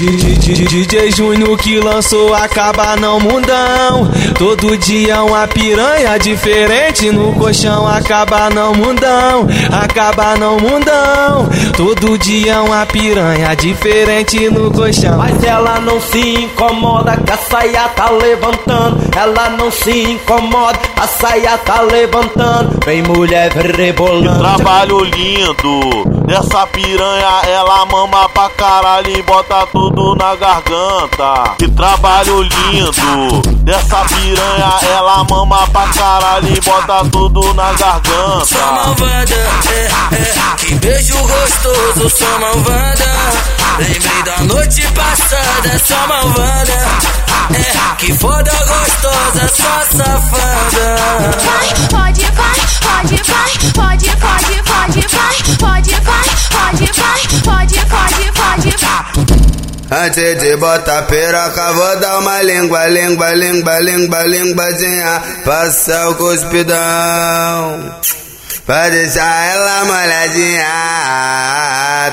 DJ Júnior que lançou acaba não mundão. Todo dia uma piranha diferente no colchão acaba não mundão. Acaba não mundão. Todo dia uma piranha diferente no colchão. Mas ela não se incomoda que a saia tá levantando. Ela não se incomoda, a saia tá levantando. Vem mulher rebolando. Trabalho lindo dessa piranha, ela mama pra caralho e bota tudo tudo na garganta. Que trabalho lindo dessa piranha, ela mama pra caralho e bota tudo na garganta. Sou malvada, é, é, que beijo gostoso, sou malvada. Lembrei da noite passada, sou malvada. É, que foda gostosa, só safada. Pode, Antes de botar piroca, vou dar uma língua, língua, língua, língua, linguadinha. Passa o cuspidão. Pra deixar ela molhadinha.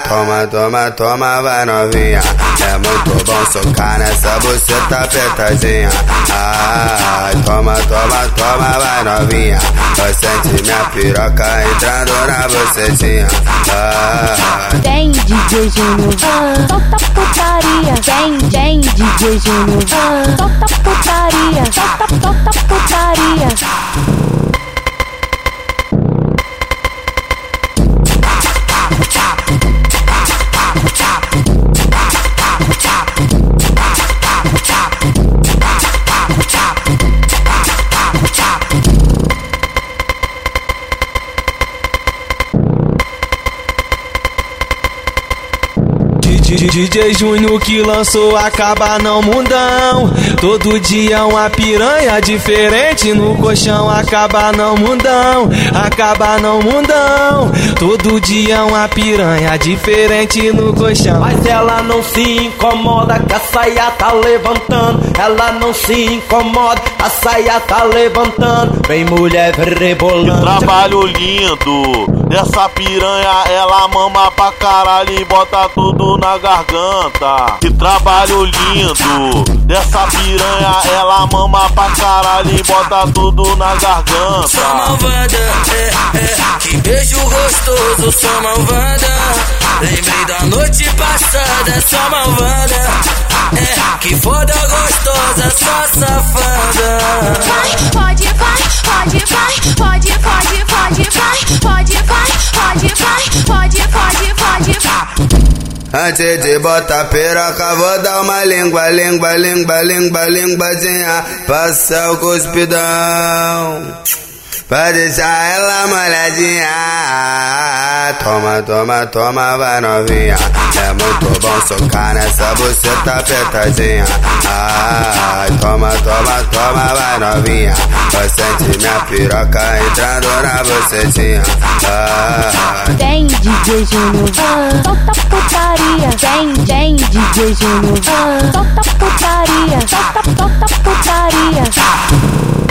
Toma, toma, toma, vai novinha. É muito bom socar nessa buceta apertadinha. Ah, toma, toma, toma, vai novinha. Eu sente minha piroca entrando na bucetinha. Ah. Tem DJ Júnior, solta tem DJ Júnior, DJ Júnior que lançou acaba não mundão. Todo dia uma piranha diferente no colchão acaba não mundão. Acaba não mundão. Todo dia uma piranha diferente no colchão. Mas ela não se incomoda que a saia tá levantando. Ela não se incomoda, a saia tá levantando. Vem mulher rebolando. Que trabalho lindo dessa piranha, ela mama pra caralho e bota tudo na garganta. Que trabalho lindo dessa piranha, ela mama pra caralho e bota tudo na garganta. Sou malvada, é, é, que beijo gostoso, sou malvada. Lembrei da noite passada, sou malvada. É, que foda gostosa, Antes de botar piroca, vou dar uma língua, língua, língua, língua, linguadinha. Passa o cuspidão. Pra deixar ela molhadinha. Toma, toma, toma, vai novinha. É muito socar nessa buceta apertadinha. Ai, toma, toma, toma, vai novinha. Eu sente minha piroca entrando na bucetinha. Ai. Tem DJ Júnior, solta putaria. Tem, tem DJ Júnior, solta putaria. Solta, solta putaria.